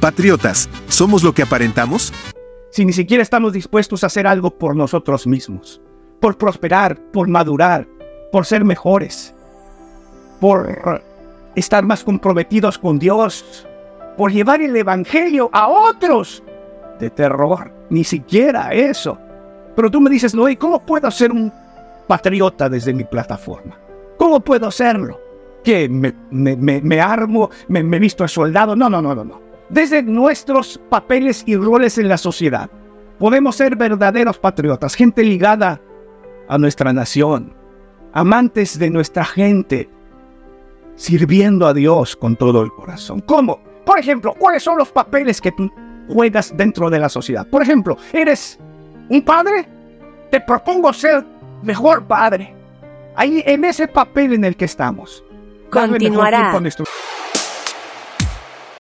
Patriotas, ¿somos lo que aparentamos? Si ni siquiera estamos dispuestos a hacer algo por nosotros mismos, por prosperar, por madurar, por ser mejores, por estar más comprometidos con Dios, por llevar el Evangelio a otros de terror, ni siquiera eso. Pero tú me dices, no, ¿cómo puedo ser un patriota desde mi plataforma? ¿Cómo puedo hacerlo? ¿Que me, me, armo, me, me visto soldado? No, no, no, no, no. Desde nuestros papeles y roles en la sociedad, podemos ser verdaderos patriotas, gente ligada a nuestra nación, amantes de nuestra gente, sirviendo a Dios con todo el corazón. ¿Cómo? Por ejemplo, ¿cuáles son los papeles que tú juegas dentro de la sociedad? Por ejemplo, ¿eres un padre? Te propongo ser mejor padre. Ahí en ese papel en el que estamos. Continuará.